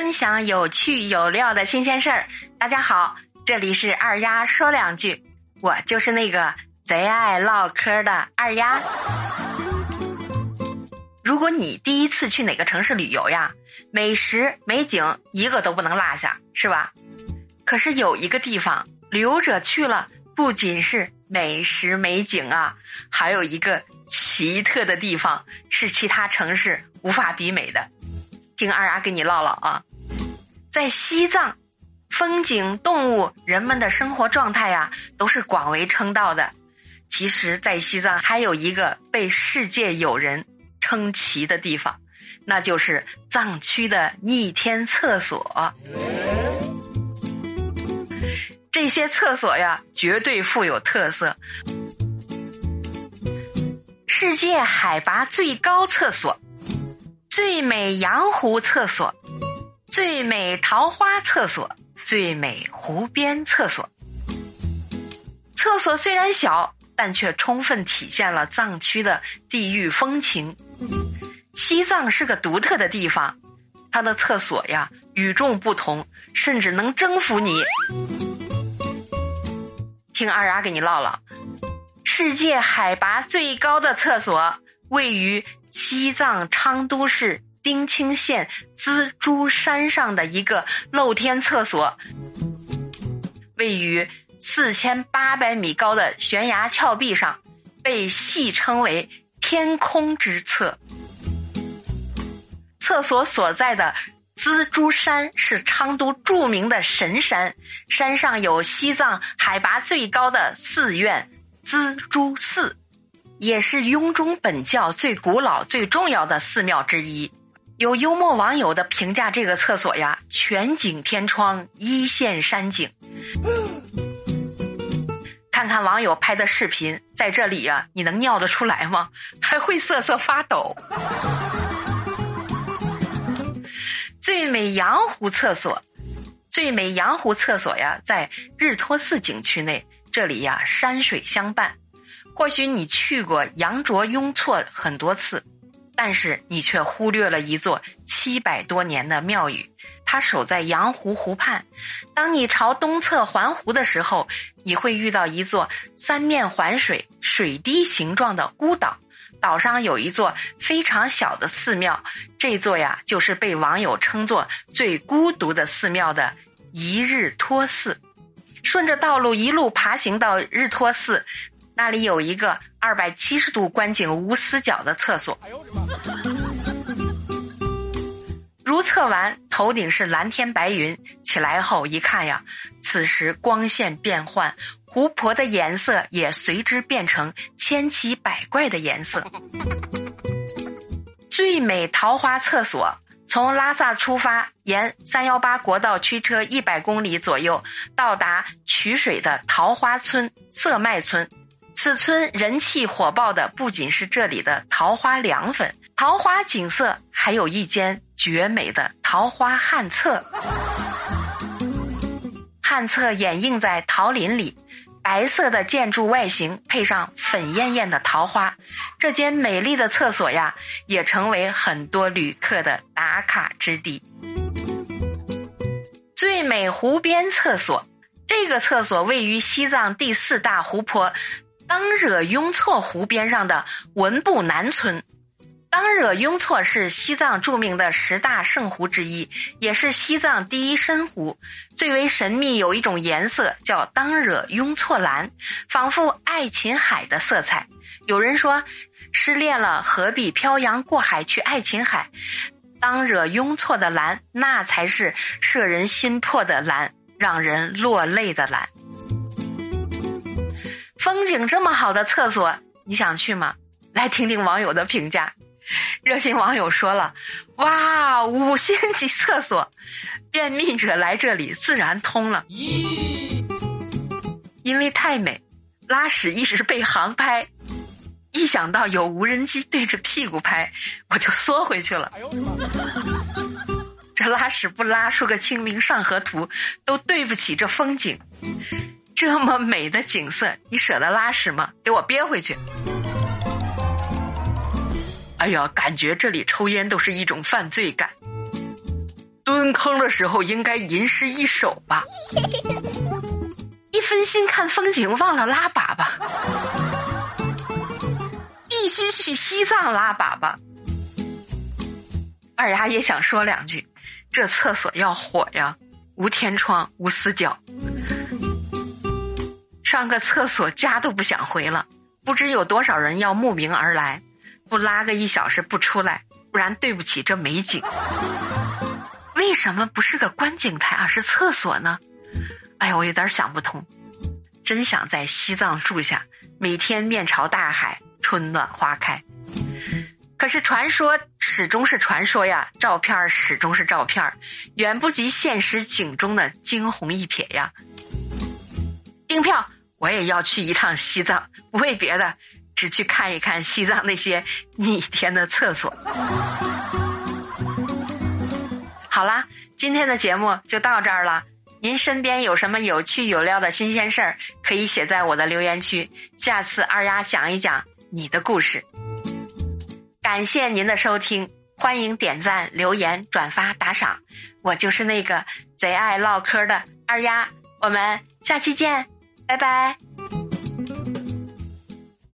分享有趣有料的新鲜事儿。大家好，这里是二丫说两句，我就是那个贼爱唠嗑的二丫。如果你第一次去哪个城市旅游呀，美食美景一个都不能落下，是吧？可是有一个地方，旅游者去了，不仅是美食美景啊，还有一个奇特的地方，是其他城市无法比美的。听二丫跟你唠唠啊，在西藏，风景、动物、人们的生活状态呀，都是广为称道的。其实，在西藏还有一个被世界友人称奇的地方，那就是藏区的逆天厕所。这些厕所呀，绝对富有特色。世界海拔最高厕所。最美洋湖厕所，最美桃花厕所，最美湖边厕所。厕所虽然小，但却充分体现了藏区的地域风情。西藏是个独特的地方，它的厕所呀与众不同，甚至能征服你。听二丫给你唠唠，世界海拔最高的厕所位于。西藏昌都市丁青县资珠山上的一个露天厕所，位于四千八百米高的悬崖峭壁上，被戏称为“天空之厕”。厕所所在的资珠山是昌都著名的神山，山上有西藏海拔最高的寺院资珠寺。也是雍中本教最古老、最重要的寺庙之一。有幽默网友的评价：这个厕所呀，全景天窗，一线山景。看看网友拍的视频，在这里呀，你能尿得出来吗？还会瑟瑟发抖。最美羊湖厕所，最美羊湖厕所呀，在日托寺景区内，这里呀，山水相伴。或许你去过羊卓雍措很多次，但是你却忽略了一座七百多年的庙宇，它守在羊湖湖畔。当你朝东侧环湖的时候，你会遇到一座三面环水、水滴形状的孤岛，岛上有一座非常小的寺庙，这座呀就是被网友称作最孤独的寺庙的一日托寺。顺着道路一路爬行到日托寺。那里有一个二百七十度观景无死角的厕所。如厕完，头顶是蓝天白云。起来后一看呀，此时光线变换，湖泊的颜色也随之变成千奇百怪的颜色。最美桃花厕所，从拉萨出发，沿三幺八国道驱车一百公里左右，到达曲水的桃花村色麦村。此村人气火爆的不仅是这里的桃花凉粉、桃花景色，还有一间绝美的桃花旱厕。旱厕掩映在桃林里，白色的建筑外形配上粉艳艳的桃花，这间美丽的厕所呀，也成为很多旅客的打卡之地。最美湖边厕所，这个厕所位于西藏第四大湖泊。当惹雍措湖边上的文布南村，当惹雍措是西藏著名的十大圣湖之一，也是西藏第一深湖。最为神秘，有一种颜色叫当惹雍措蓝，仿佛爱琴海的色彩。有人说，失恋了何必漂洋过海去爱琴海？当惹雍措的蓝，那才是摄人心魄的蓝，让人落泪的蓝。风景这么好的厕所，你想去吗？来听听网友的评价。热心网友说了：“哇，五星级厕所，便秘者来这里自然通了。因为太美，拉屎一直被航拍，一想到有无人机对着屁股拍，我就缩回去了。这拉屎不拉出个清明上河图，都对不起这风景。”这么美的景色，你舍得拉屎吗？给我憋回去！哎呀，感觉这里抽烟都是一种犯罪感。蹲坑的时候应该吟诗一首吧？一分心看风景忘了拉粑粑，必须去西藏拉粑粑。二丫也想说两句，这厕所要火呀，无天窗无死角，上个厕所家都不想回了，不知有多少人要慕名而来，不拉个一小时不出来，不然对不起这美景。为什么不是个观景台，而是厕所呢？哎呀，我有点想不通。真想在西藏住下，每天面朝大海，春暖花开。可是传说始终是传说呀，照片始终是照片，远不及现实景中的惊鸿一瞥呀。订票，我也要去一趟西藏，不为别的，只去看一看西藏那些逆天的厕所。好啦，今天的节目就到这儿了。您身边有什么有趣有料的新鲜事儿，可以写在我的留言区，下次二丫讲一讲你的故事。感谢您的收听，欢迎点赞、留言、转发、打赏。我就是那个贼爱唠嗑的二丫，我们下期见，拜拜。